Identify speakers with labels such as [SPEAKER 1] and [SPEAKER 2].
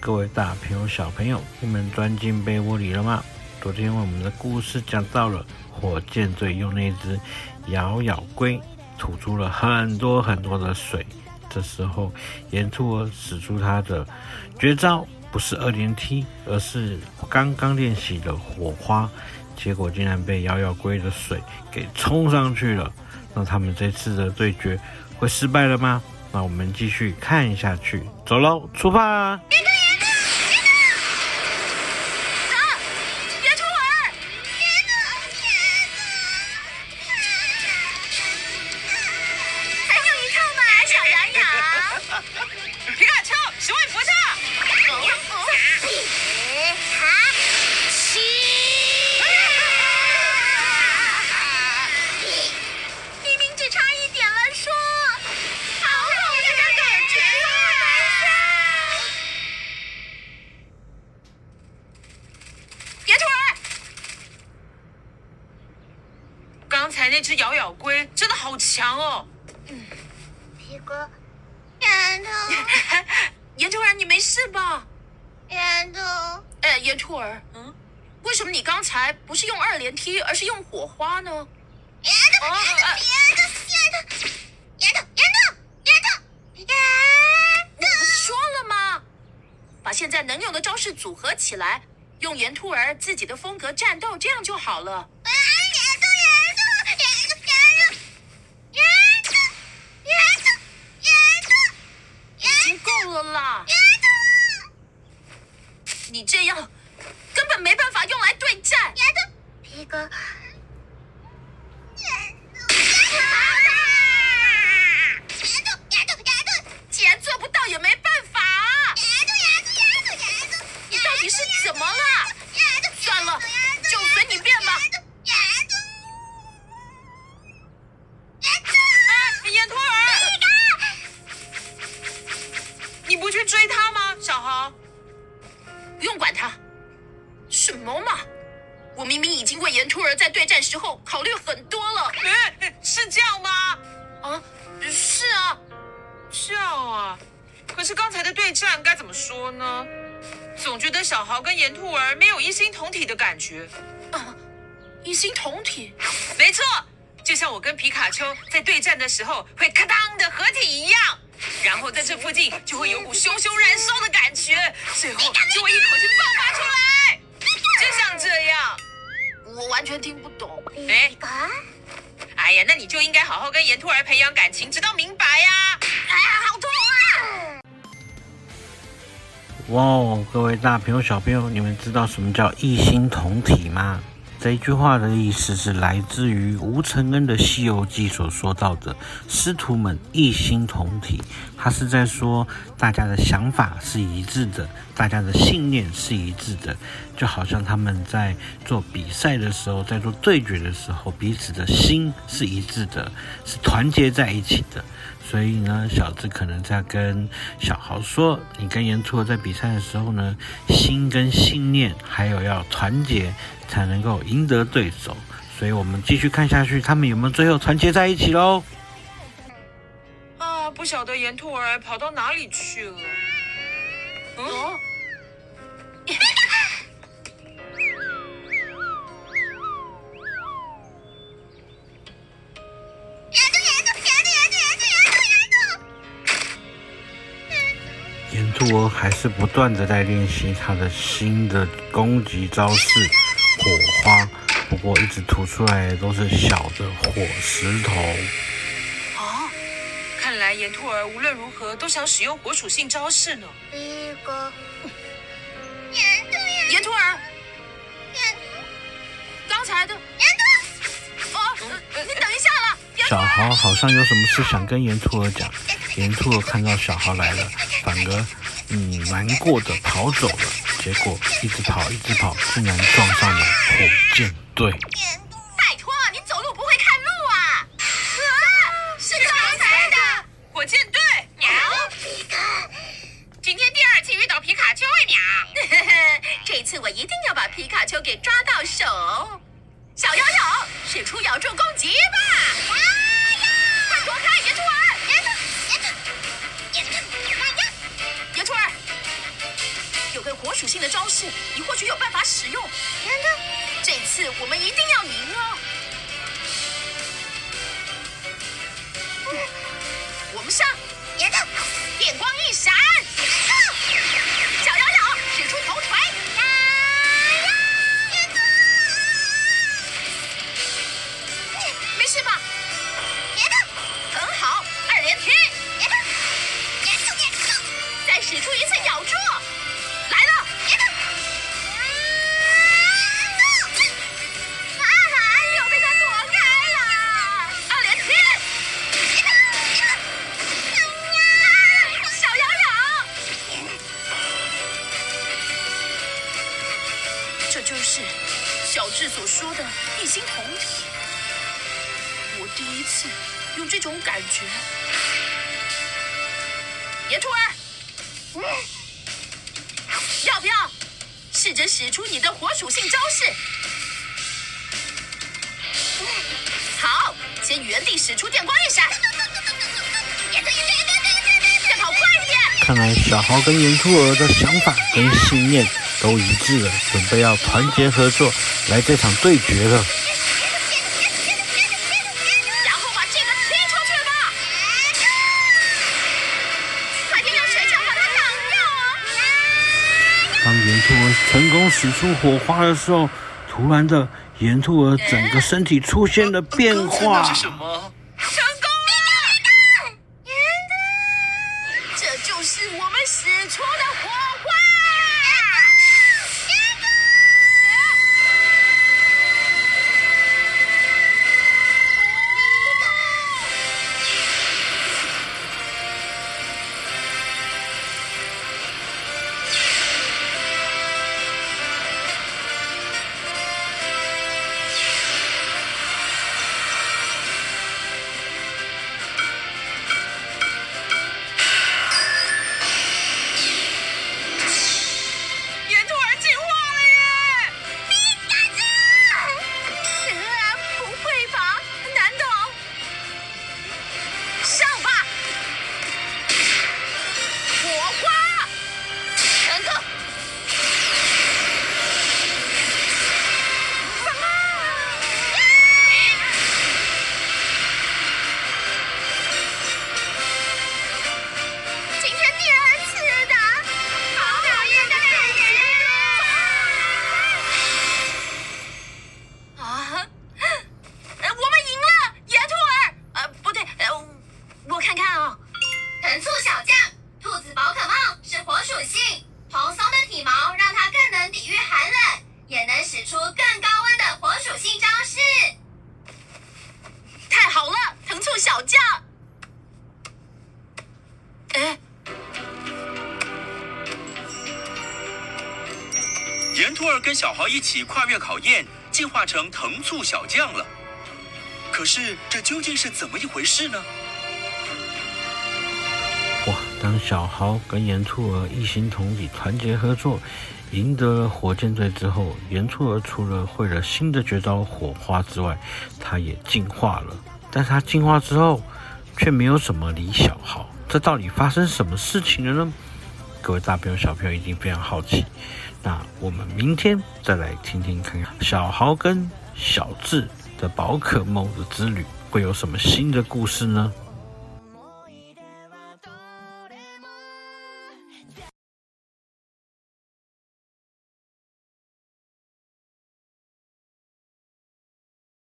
[SPEAKER 1] 各位大朋友、小朋友，你们钻进被窝里了吗？昨天我们的故事讲到了火箭队用那只咬咬龟吐出了很多很多的水，这时候岩兔儿使出他的绝招，不是二连踢，而是刚刚练习的火花，结果竟然被咬咬龟的水给冲上去了。那他们这次的对决会失败了吗？那我们继续看下去，走喽，出
[SPEAKER 2] 发！这咬咬龟真的好强哦
[SPEAKER 3] 嗯皮哥丫头
[SPEAKER 2] 严突然你没事吧？
[SPEAKER 3] 丫头？
[SPEAKER 2] 哎严兔儿嗯？为什么你刚才不是用二连踢而是用火花呢？
[SPEAKER 3] 丫头丫头丫头丫头丫头丫头丫
[SPEAKER 2] 头不是说了吗？把现在能用的招式组合起来用严兔儿自己的风格战斗这样就好了。这样根本没办法用来对战。不管他，什么嘛！我明明已经为岩兔儿在对战时候考虑很多了。嗯，是这样吗？啊，是啊，
[SPEAKER 4] 这样啊。可是刚才的对战该怎么说呢？总觉得小豪跟岩兔儿没有一心同体的感觉。
[SPEAKER 2] 啊，一心同体？
[SPEAKER 4] 没错，就像我跟皮卡丘在对战的时候会咔当的合体一样。然后在这附近就会有股熊熊燃烧的感觉，最后就会一口气爆发出来，就像这样。
[SPEAKER 2] 我完全听不懂。
[SPEAKER 4] 哎，哎呀，那你就应该好好跟岩兔儿培养感情，直到明白呀。
[SPEAKER 2] 哎呀，好痛啊！
[SPEAKER 1] 哇哦，各位大朋友小朋友，你们知道什么叫异心同体吗？这一句话的意思是来自于吴承恩的《西游记》所说到的师徒们一心同体，他是在说大家的想法是一致的，大家的信念是一致的，就好像他们在做比赛的时候，在做对决的时候，彼此的心是一致的，是团结在一起的。所以呢，小智可能在跟小豪说：“你跟炎兔在比赛的时候呢，心跟信念还有要团结，才能够赢得对手。”所以，我们继续看下去，他们有没有最后团结在一起喽？
[SPEAKER 4] 啊，不晓得岩兔儿跑到哪里去了。嗯。哦
[SPEAKER 1] 岩兔儿还是不断的在练习他的新的攻击招式火花，不过一直吐出来的都是小的火石头。
[SPEAKER 4] 哦，看来岩兔儿无论如何都想使用火属性招式呢。
[SPEAKER 3] 一个
[SPEAKER 2] 岩兔儿，岩兔儿，
[SPEAKER 3] 炎兔，
[SPEAKER 2] 刚才的
[SPEAKER 3] 岩兔，
[SPEAKER 2] 哦，你等一下了。
[SPEAKER 1] 小豪好像有什么事想跟岩兔儿讲，岩兔儿看到小豪来了。反而，嗯，难过的跑走了。结果一直跑，一直跑，竟然撞上了火箭队。
[SPEAKER 2] 拜托，你走路不会看路啊？啊，是刚才的火箭队。喵，
[SPEAKER 3] 皮卡，
[SPEAKER 2] 今天第二次遇到皮卡丘，哎喵！这次我一定要把皮卡丘给抓到手。小咬咬，使出咬住攻击吧！火属性的招式，你或许有办法使用。难道这次我们一定要赢哦！所说的异星同体。我第一次有这种感觉。岩兔儿，要不要试着使出你的火属性招式？好，先原地使出电光一闪，
[SPEAKER 1] 看来小豪跟岩兔儿的想法跟信念都一致了，准备要团结合作来这场对决了。
[SPEAKER 2] 然后把这个踢出去吧！快点用水枪把它挡掉！
[SPEAKER 1] 当岩兔儿成功使出火花的时候，突然的，岩兔儿整个身体出现了变化。
[SPEAKER 5] 这是什
[SPEAKER 2] 么？岩兔
[SPEAKER 5] 儿跟小豪一起跨越考验，进化成藤醋小将了。可是这究竟是怎么一回事呢？
[SPEAKER 1] 哇！当小豪跟岩兔儿异星同体团结合作，赢得了火箭队之后，岩兔儿除了会了新的绝招火花之外，他也进化了。但是他进化之后，却没有什么理小豪。这到底发生什么事情了呢？各位大朋友、小朋友一定非常好奇。那我们明天再来听听看看小豪跟小智的宝可梦的之旅会有什么新的故事呢？